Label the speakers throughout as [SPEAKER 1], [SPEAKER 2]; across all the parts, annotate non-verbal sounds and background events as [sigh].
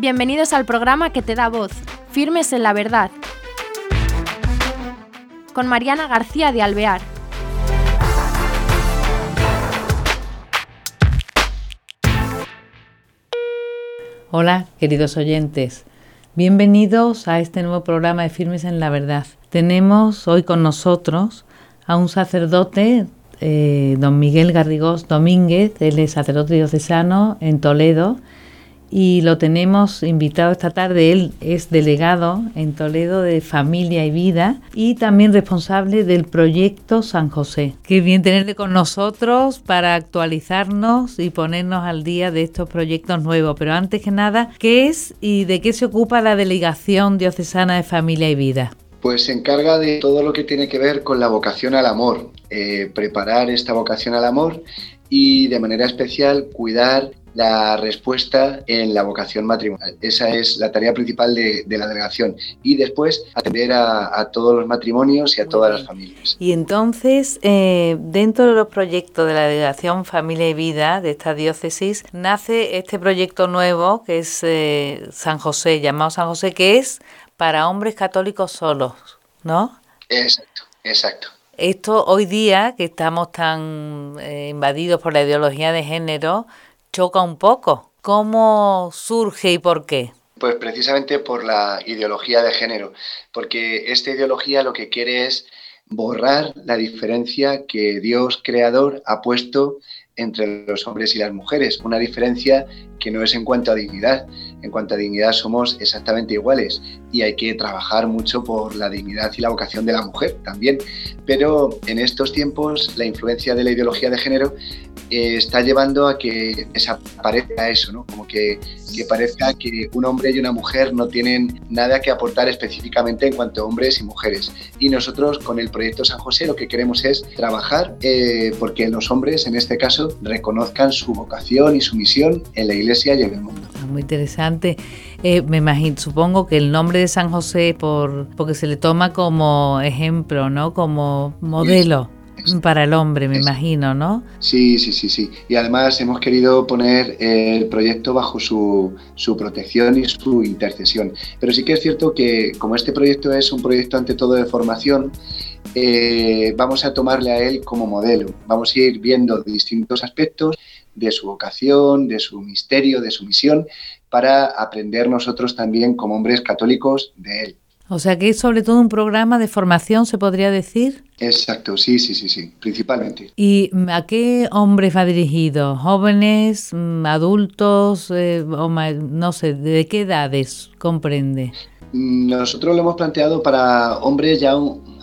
[SPEAKER 1] Bienvenidos al programa que te da voz, Firmes en la Verdad, con Mariana García de Alvear.
[SPEAKER 2] Hola, queridos oyentes. Bienvenidos a este nuevo programa de Firmes en la Verdad. Tenemos hoy con nosotros a un sacerdote, eh, don Miguel Garrigós Domínguez, él es sacerdote diocesano en Toledo y lo tenemos invitado esta tarde. Él es delegado en Toledo de Familia y Vida y también responsable del proyecto San José. Qué bien tenerle con nosotros para actualizarnos y ponernos al día de estos proyectos nuevos. Pero antes que nada, ¿qué es y de qué se ocupa la Delegación Diocesana de Familia y Vida?
[SPEAKER 3] Pues se encarga de todo lo que tiene que ver con la vocación al amor, eh, preparar esta vocación al amor y de manera especial cuidar la respuesta en la vocación matrimonial. Esa es la tarea principal de, la delegación. Y después atender a, todos los matrimonios y a todas las familias.
[SPEAKER 2] Y entonces, eh, dentro de los proyectos de la delegación Familia y Vida de esta diócesis, nace este proyecto nuevo que es eh, San José, llamado San José, que es para hombres católicos solos, ¿no?
[SPEAKER 3] Exacto, exacto.
[SPEAKER 2] Esto hoy día, que estamos tan eh, invadidos por la ideología de género, choca un poco. ¿Cómo surge y por qué?
[SPEAKER 3] Pues precisamente por la ideología de género, porque esta ideología lo que quiere es borrar la diferencia que Dios creador ha puesto entre los hombres y las mujeres, una diferencia que no es en cuanto a dignidad. En cuanto a dignidad somos exactamente iguales y hay que trabajar mucho por la dignidad y la vocación de la mujer también. Pero en estos tiempos la influencia de la ideología de género eh, está llevando a que desaparezca eso, ¿no? Como que, que, parezca que un hombre y una mujer no tienen nada que aportar específicamente en cuanto a hombres y mujeres. Y nosotros con el proyecto San José lo que queremos es trabajar eh, porque los hombres, en este caso, reconozcan su vocación y su misión en la iglesia y en el mundo.
[SPEAKER 2] Ah, muy interesante. Eh, me imagino, supongo que el nombre de San José, por, porque se le toma como ejemplo, ¿no? Como modelo. Para el hombre, me imagino, ¿no?
[SPEAKER 3] Sí, sí, sí, sí. Y además hemos querido poner el proyecto bajo su, su, protección y su intercesión. Pero sí que es cierto que como este proyecto es un proyecto ante todo de formación, eh, vamos a tomarle a él como modelo. Vamos a ir viendo distintos aspectos de su vocación, de su misterio, de su misión, para aprender nosotros también como hombres católicos de él.
[SPEAKER 2] O sea que es sobre todo un programa de formación, se podría decir.
[SPEAKER 3] Exacto, sí, sí, sí, sí, principalmente.
[SPEAKER 2] ¿Y a qué hombres va dirigido? ¿Jóvenes, mm, adultos, eh, o no sé, de qué edades comprende?
[SPEAKER 3] Nosotros lo hemos planteado para hombres ya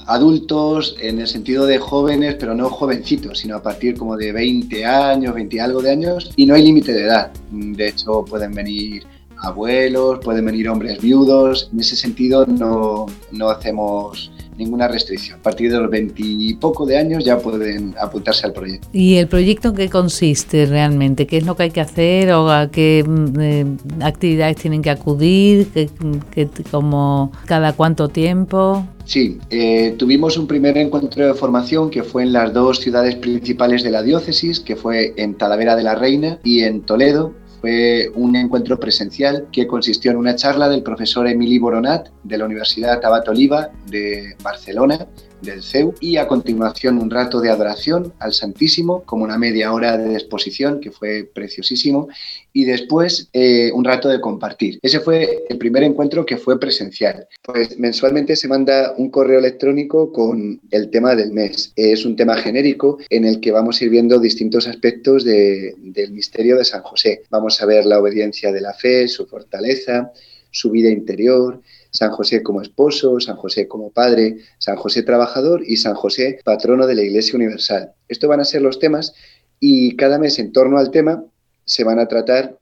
[SPEAKER 3] adultos en el sentido de jóvenes, pero no jovencitos, sino a partir como de 20 años, 20 y algo de años, y no hay límite de edad. De hecho, pueden venir abuelos, pueden venir hombres viudos. En ese sentido no, no hacemos ninguna restricción. A partir de los veintipoco de años ya pueden apuntarse al proyecto.
[SPEAKER 2] ¿Y el proyecto en qué consiste realmente? ¿Qué es lo que hay que hacer o a qué mm, eh, actividades tienen que acudir? ¿Qué, como cada cuánto tiempo?
[SPEAKER 3] Sí, eh, tuvimos un primer encuentro de formación que fue en las dos ciudades principales de la diócesis, que fue en Talavera de la Reina y en Toledo fue un encuentro presencial que consistió en una charla del profesor Emili Boronat de la Universidad Tabat Oliva de Barcelona del CEU y a continuación un rato de adoración al Santísimo, como una media hora de exposición que fue preciosísimo y después eh, un rato de compartir. Ese fue el primer encuentro que fue presencial. Pues mensualmente se manda un correo electrónico con el tema del mes. Es un tema genérico en el que vamos a ir viendo distintos aspectos del misterio de San José. Vamos a ver la obediencia de la fe, su fortaleza, su vida interior, San José como esposo, San José como padre, San José trabajador y San José patrono de la Iglesia Universal. Estos van a ser los temas y cada mes en torno al tema se van a tratar,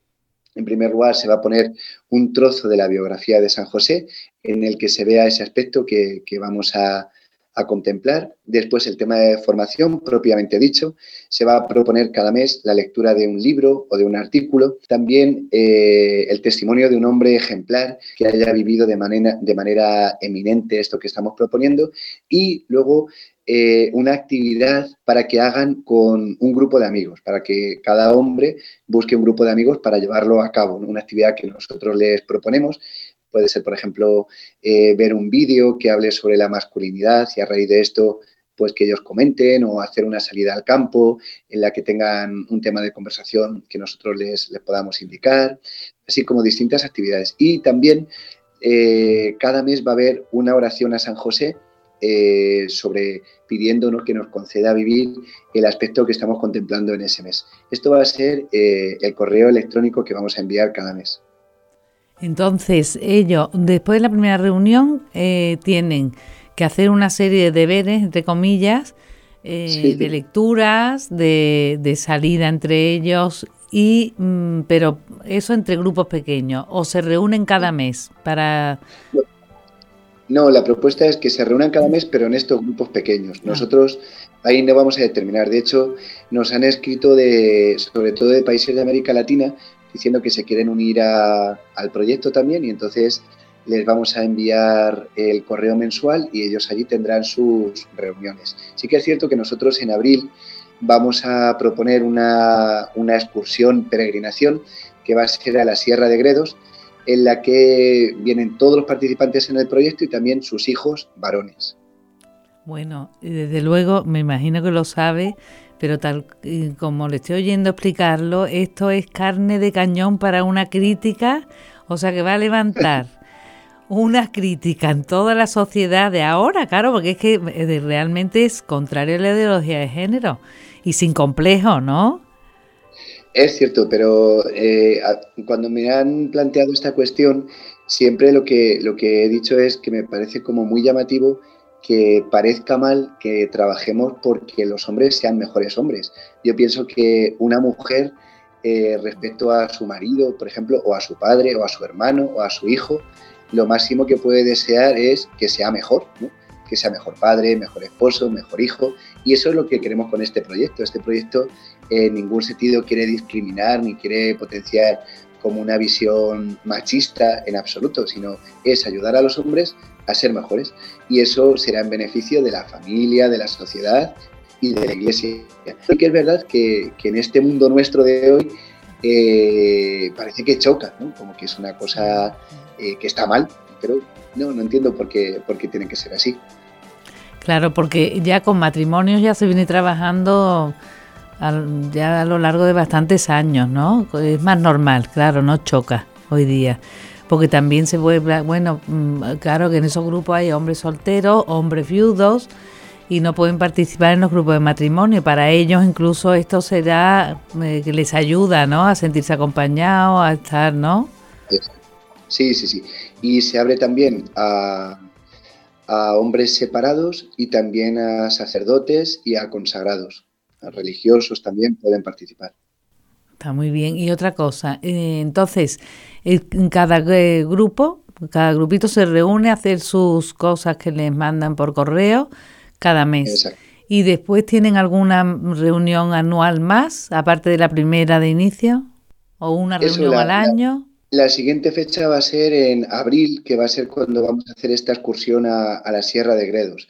[SPEAKER 3] en primer lugar se va a poner un trozo de la biografía de San José en el que se vea ese aspecto que, que vamos a, a contemplar. Después el tema de formación, propiamente dicho, se va a proponer cada mes la lectura de un libro o de un artículo. También eh, el testimonio de un hombre ejemplar que haya vivido de manera, de manera eminente esto que estamos proponiendo. Y luego eh, una actividad para que hagan con un grupo de amigos, para que cada hombre busque un grupo de amigos para llevarlo a cabo, una actividad que nosotros les proponemos. Puede ser, por ejemplo, eh, ver un vídeo que hable sobre la masculinidad y a raíz de esto pues que ellos comenten o hacer una salida al campo en la que tengan un tema de conversación que nosotros les, podamos indicar, así como distintas actividades. Y también eh, cada mes va a haber una oración a San José eh, sobre pidiéndonos que nos conceda vivir el aspecto que estamos contemplando en ese mes. Esto va a ser el correo electrónico que vamos a enviar cada mes.
[SPEAKER 2] Entonces, ellos, después de la primera reunión, tienen que hacer una serie de deberes, entre comillas, eh, de lecturas, de, de, salida entre ellos, y mm, pero eso entre grupos pequeños, o se reúnen cada mes para...
[SPEAKER 3] No, la propuesta es que se reúnan cada mes, pero en estos grupos pequeños. Ah. Nosotros ahí no vamos a determinar. De hecho, nos han escrito de, sobre todo de países de América Latina, diciendo que se quieren unir al proyecto también y entonces les vamos a enviar el correo mensual y ellos allí tendrán sus reuniones. Sí que es cierto que nosotros en abril vamos a proponer una, excursión, peregrinación, que va a ser a la Sierra de Gredos, en la que vienen todos los participantes en el proyecto y también sus hijos varones.
[SPEAKER 2] Bueno, desde luego me imagino que lo sabe, pero tal como le estoy oyendo explicarlo, esto es carne de cañón para una crítica, o sea que va a levantar [laughs] una crítica en toda la sociedad de ahora, claro, porque es que eh, realmente es contrario a la ideología de género y sin complejo, ¿no?
[SPEAKER 3] Es cierto, pero eh, cuando me han planteado esta cuestión, siempre lo que, lo que he dicho es que me parece como muy llamativo que parezca mal que trabajemos porque los hombres sean mejores hombres. Yo pienso que una mujer eh, respecto a su marido, por ejemplo, o a su padre, o a su hermano, o a su hijo, lo máximo que puede desear es que sea mejor, que sea mejor padre, mejor esposo, mejor hijo. Y eso es lo que queremos con este proyecto. Este proyecto en ningún sentido quiere discriminar ni quiere potenciar como una visión machista en absoluto, sino es ayudar a los hombres a ser mejores. Y eso será en beneficio de la familia, de la sociedad y de la iglesia. Y que es verdad que, en este mundo nuestro de hoy eh, parece que choca, como que es una cosa eh, que está mal, pero no, no entiendo por qué, por qué tiene que ser así.
[SPEAKER 2] Claro, porque ya con matrimonios ya se viene trabajando ya a lo largo de bastantes años, ¿no? Es más normal, claro, no choca hoy día. Porque también se vuelve, bueno, mm, claro que en esos grupos hay hombres solteros, hombres viudos, y no pueden participar en los grupos de matrimonio. Para ellos incluso esto será eh, que les ayuda, ¿no? A sentirse acompañados, a estar, ¿no?
[SPEAKER 3] Sí, sí, sí. Y se abre también a, hombres separados y también a sacerdotes y a consagrados. Religiosos también pueden participar.
[SPEAKER 2] Está muy bien. Y otra cosa, eh, entonces, en cada eh, grupo, cada grupito se reúne a hacer sus cosas que les mandan por correo cada mes. Exacto. ¿Y después tienen alguna reunión anual más, aparte de la primera de inicio? ¿O una reunión al año?
[SPEAKER 3] La siguiente fecha va a ser en abril, que va a ser cuando vamos a hacer esta excursión a, la Sierra de Gredos.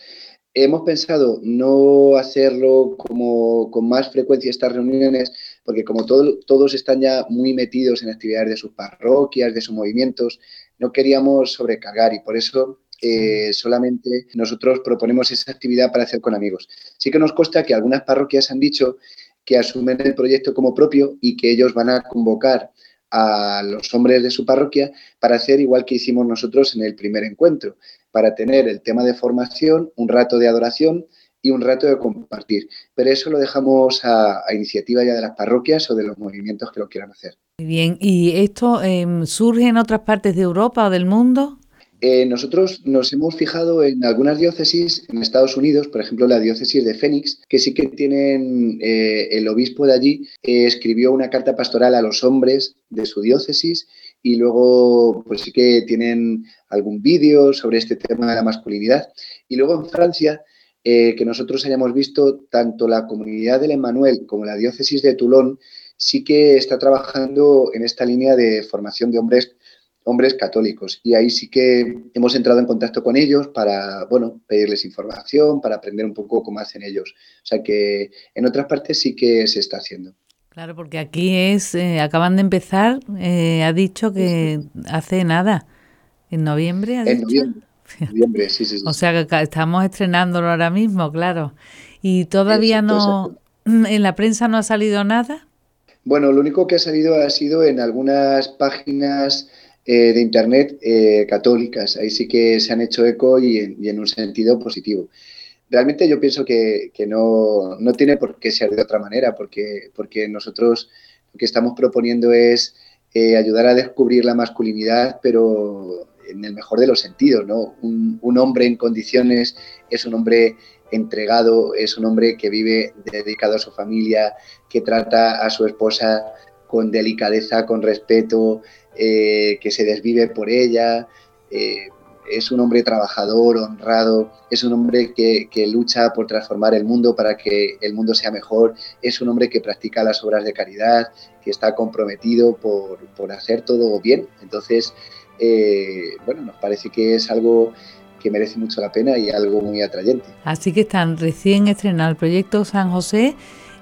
[SPEAKER 3] Hemos pensado no hacerlo como con más frecuencia estas reuniones, porque como todos están ya muy metidos en actividades de sus parroquias, de sus movimientos, no queríamos sobrecargar y por eso eh, solamente nosotros proponemos esa actividad para hacer con amigos. Sí que nos consta que algunas parroquias han dicho que asumen el proyecto como propio y que ellos van a convocar a los hombres de su parroquia para hacer igual que hicimos nosotros en el primer encuentro, para tener el tema de formación, un rato de adoración y un rato de compartir. Pero eso lo dejamos a, iniciativa ya de las parroquias o de los movimientos que lo quieran hacer.
[SPEAKER 2] Muy bien, ¿y esto em, surge en otras partes de Europa o del mundo?
[SPEAKER 3] Eh, nosotros nos hemos fijado en algunas diócesis en Estados Unidos, por ejemplo la diócesis de Phoenix, que sí que tienen, eh, el obispo de allí eh, escribió una carta pastoral a los hombres de su diócesis y luego pues sí que tienen algún vídeo sobre este tema de la masculinidad. Y luego en Francia, que nosotros hayamos visto, tanto la comunidad del Emmanuel como la diócesis de Toulon sí que está trabajando en esta línea de formación de hombres hombres católicos. Y ahí sí que hemos entrado en contacto con ellos para, bueno, pedirles información, para aprender un poco cómo hacen ellos. O sea que en otras partes sí que se está haciendo.
[SPEAKER 2] Claro, porque aquí es, eh, acaban de empezar, eh, ha dicho que hace nada, en noviembre.
[SPEAKER 3] en noviembre, sí, sí,
[SPEAKER 2] O sea que estamos estrenándolo ahora mismo, claro. Y todavía no, en la prensa no ha salido nada.
[SPEAKER 3] Bueno, lo único que ha salido ha sido en algunas páginas eh, de Internet eh, católicas. Ahí sí que se han hecho eco y en, un sentido positivo. Realmente yo pienso que, no, tiene por qué ser de otra manera, porque, porque nosotros lo que estamos proponiendo es eh, ayudar a descubrir la masculinidad, pero en el mejor de los sentidos, ¿no? Un, un, hombre en condiciones es un hombre entregado, es un hombre que vive dedicado a su familia, que trata a su esposa con delicadeza, con respeto, eh, que se desvive por ella. Eh, es un hombre trabajador, honrado, es un hombre que, lucha por transformar el mundo para que el mundo sea mejor, es un hombre que practica las obras de caridad, que está comprometido por, hacer todo bien. Entonces, eh, bueno, nos parece que es algo que merece mucho la pena y algo muy atrayente.
[SPEAKER 2] Así que están recién estrenado el proyecto San José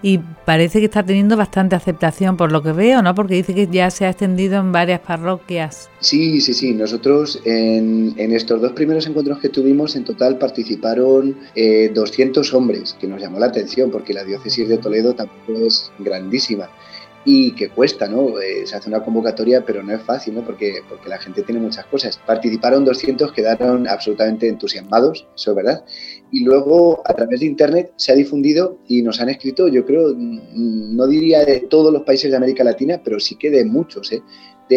[SPEAKER 2] y parece que está teniendo bastante aceptación por lo que veo, ¿no? Porque dice que ya se ha extendido en varias parroquias.
[SPEAKER 3] Sí, sí, sí. Nosotros en, estos dos primeros encuentros que tuvimos, en total participaron 200 eh, hombres, que nos llamó la atención porque la diócesis de Toledo tampoco es grandísima y que cuesta, ¿no? Eh, se hace una convocatoria, pero no es fácil, ¿no? Porque, porque la gente tiene muchas cosas. Participaron 200, quedaron absolutamente entusiasmados, eso es verdad. Y luego, a través de Internet, se ha difundido y nos han escrito, yo creo, mm, no diría de todos los países de América Latina, pero sí que de muchos, ¿eh?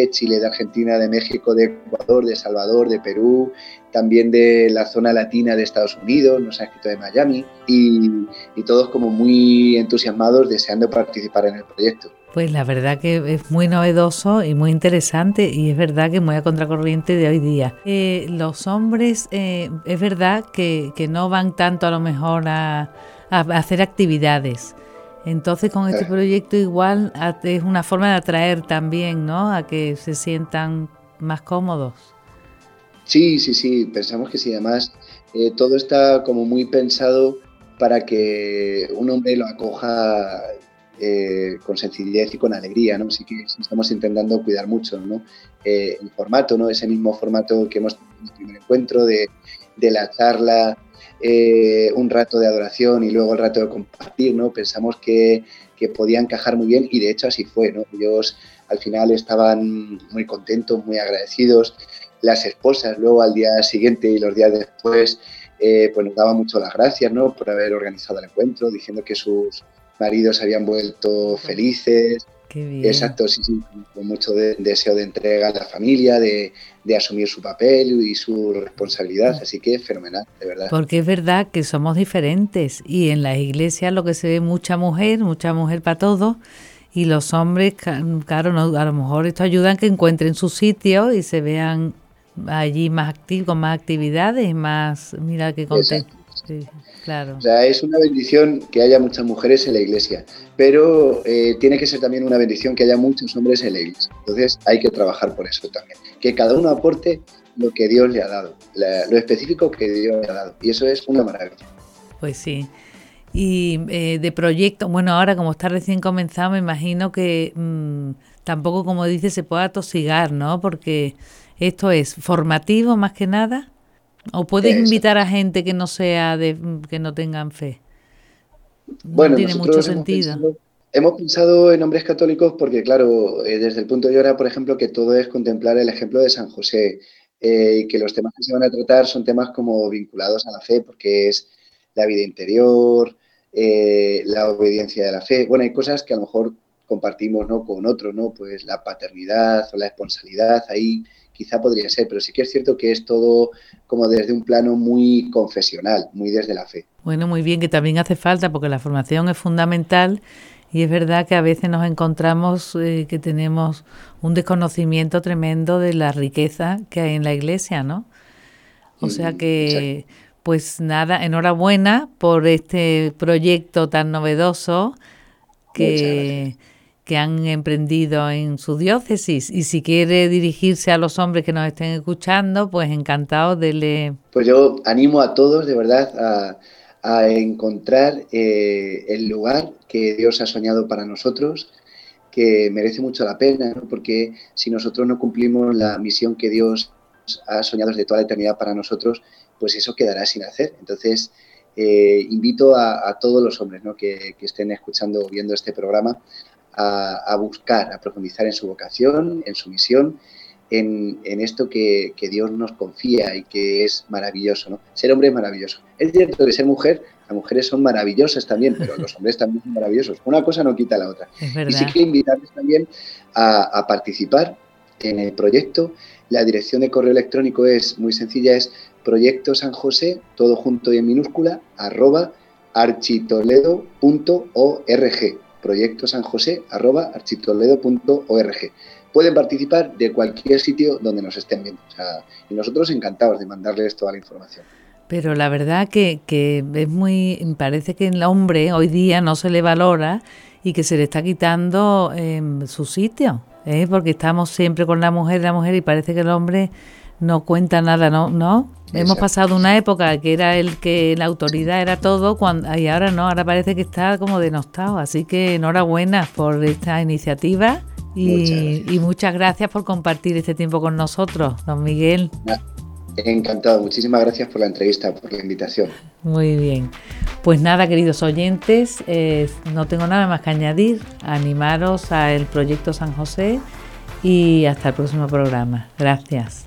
[SPEAKER 3] De Chile, de Argentina, de México, de Ecuador, de Salvador, de Perú, también de la zona latina de Estados Unidos, nos han escrito de Miami y, todos como muy entusiasmados deseando participar en el proyecto.
[SPEAKER 2] Pues la verdad que es muy novedoso y muy interesante y es verdad que muy a contracorriente de hoy día. Eh, los hombres, eh, es verdad que, no van tanto a lo mejor a, hacer actividades. Entonces con este proyecto igual es una forma de atraer también, ¿no? A que se sientan más cómodos.
[SPEAKER 3] Sí, sí, sí, pensamos que sí. Además, eh, todo está como muy pensado para que un hombre lo acoja eh, con sencillez y con alegría, ¿no? Así que estamos intentando cuidar mucho, ¿no? Eh, el formato, ¿no? Ese mismo formato que hemos tenido en el primer encuentro de, la charla, eh, un rato de adoración y luego el rato de compartir, ¿no? Pensamos que, que, podía encajar muy bien y de hecho así fue, ¿no? Ellos al final estaban muy contentos, muy agradecidos. Las esposas luego al día siguiente y los días después pues nos daban mucho las gracias, ¿no? Por haber organizado el encuentro, diciendo que sus maridos habían vuelto felices.
[SPEAKER 2] Qué bien.
[SPEAKER 3] Exacto, sí, sí, con mucho deseo de entrega a la familia, de, asumir su papel y su responsabilidad. Así que fenomenal, de verdad.
[SPEAKER 2] Porque es verdad que somos diferentes y en las iglesias lo que se ve mucha mujer, mucha mujer para todo. Y los hombres, claro, a lo mejor esto ayuda a que encuentren su sitio y se vean allí más activos, con más actividades, más, mira qué contento.
[SPEAKER 3] O sea, es una bendición que haya muchas mujeres en la iglesia, pero eh, tiene que ser también una bendición que haya muchos hombres en la iglesia. Entonces hay que trabajar por eso también. Que cada uno aporte lo que Dios le ha dado, lo específico que Dios le ha dado. Y eso es una maravilla.
[SPEAKER 2] Pues sí. Y eh, de proyecto, bueno, ahora como está recién comenzado, me imagino que mm, tampoco, como dice, se pueda tosigar, ¿no? Porque esto es formativo más que nada. ¿O puedes invitar a gente que no sea de que no tengan fe?
[SPEAKER 3] bueno, tiene mucho sentido. hemos pensado en hombres católicos porque, claro, eh, desde el punto de vista, por ejemplo, que todo es contemplar el ejemplo de San José eh, y que los temas que se van a tratar son temas como vinculados a la fe, porque es la vida interior, eh, la obediencia de la fe. Bueno, hay cosas que a lo mejor compartimos ¿no? con otros, ¿no? Pues la paternidad o la responsabilidad, ahí quizá podría ser, pero sí que es cierto que es todo como desde un plano muy confesional, muy desde la fe.
[SPEAKER 2] Bueno, muy bien, que también hace falta porque la formación es fundamental y es verdad que a veces nos encontramos eh, que tenemos un desconocimiento tremendo de la riqueza que hay en la iglesia, ¿no? O sea mm, que, pues nada, enhorabuena por este proyecto tan novedoso que que han emprendido en su diócesis. Y si quiere dirigirse a los hombres que nos estén escuchando, pues encantado de le...
[SPEAKER 3] Pues yo animo a todos, de verdad, a, encontrar eh, el lugar que Dios ha soñado para nosotros, que merece mucho la pena, porque si nosotros no cumplimos la misión que Dios ha soñado desde toda la eternidad para nosotros, pues eso quedará sin hacer. Entonces, eh, invito a, todos los hombres que, estén escuchando o viendo este programa a, buscar, a profundizar en su vocación, en su misión, en, esto que, Dios nos confía y que es maravilloso. Ser hombre es maravilloso. Es cierto que ser mujer, las mujeres son maravillosas también, pero los hombres también son maravillosos. Una cosa no quita la otra. y sí que invitarles también a, a participar en el proyecto. La dirección de correo electrónico es muy sencilla, es proyecto San José, todo junto y en minúscula, arroba architoledo.org. Proyecto San José, arroba architoledo.org. Pueden participar de cualquier sitio donde nos estén viendo. y nosotros encantados de mandarles toda la información.
[SPEAKER 2] Pero la verdad que, que es muy, parece que el hombre hoy día no se le valora y que se le está quitando em, su sitio, ¿eh? porque estamos siempre con la mujer, la mujer y parece que el hombre no cuenta nada, ¿no? ¿No? Hemos pasado una época que era el que la autoridad era todo cuando, y ahora no, ahora parece que está como denostado. Así que enhorabuena por esta iniciativa y muchas, y muchas gracias por compartir este tiempo con nosotros, don Miguel.
[SPEAKER 3] Encantado, muchísimas gracias por la entrevista, por la invitación.
[SPEAKER 2] Muy bien. Pues nada, queridos oyentes, eh, no tengo nada más que añadir. Animaros al proyecto San José y hasta el próximo programa. Gracias.